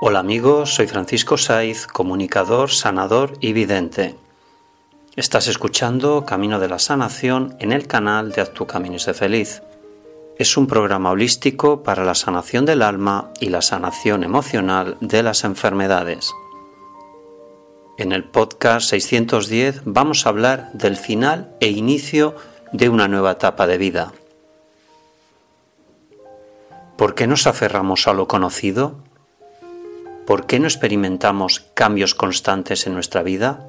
Hola amigos, soy Francisco Saiz, comunicador, sanador y vidente. Estás escuchando Camino de la Sanación en el canal de Haz tu camino y sé feliz. Es un programa holístico para la sanación del alma y la sanación emocional de las enfermedades. En el podcast 610 vamos a hablar del final e inicio de una nueva etapa de vida. ¿Por qué nos aferramos a lo conocido? ¿Por qué no experimentamos cambios constantes en nuestra vida?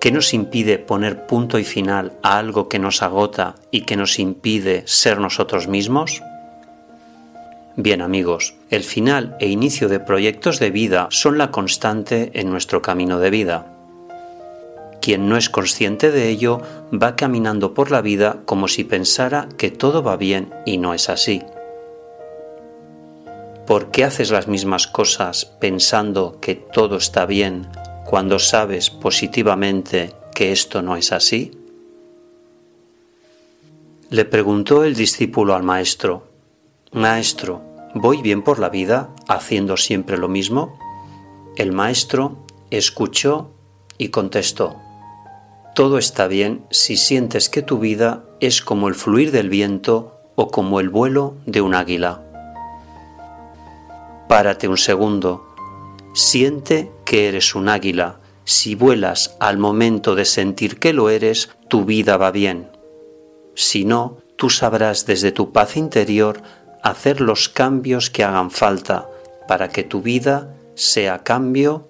¿Qué nos impide poner punto y final a algo que nos agota y que nos impide ser nosotros mismos? Bien amigos, el final e inicio de proyectos de vida son la constante en nuestro camino de vida. Quien no es consciente de ello va caminando por la vida como si pensara que todo va bien y no es así. ¿Por qué haces las mismas cosas pensando que todo está bien cuando sabes positivamente que esto no es así? Le preguntó el discípulo al maestro, Maestro, ¿voy bien por la vida haciendo siempre lo mismo? El maestro escuchó y contestó, Todo está bien si sientes que tu vida es como el fluir del viento o como el vuelo de un águila. Párate un segundo. Siente que eres un águila. Si vuelas al momento de sentir que lo eres, tu vida va bien. Si no, tú sabrás desde tu paz interior hacer los cambios que hagan falta para que tu vida sea cambio,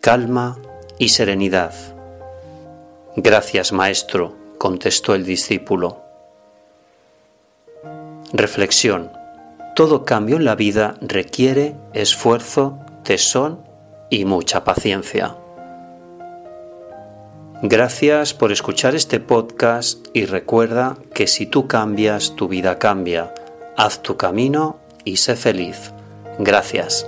calma y serenidad. Gracias, maestro, contestó el discípulo. Reflexión todo cambio en la vida requiere esfuerzo, tesón y mucha paciencia. Gracias por escuchar este podcast y recuerda que si tú cambias, tu vida cambia. Haz tu camino y sé feliz. Gracias.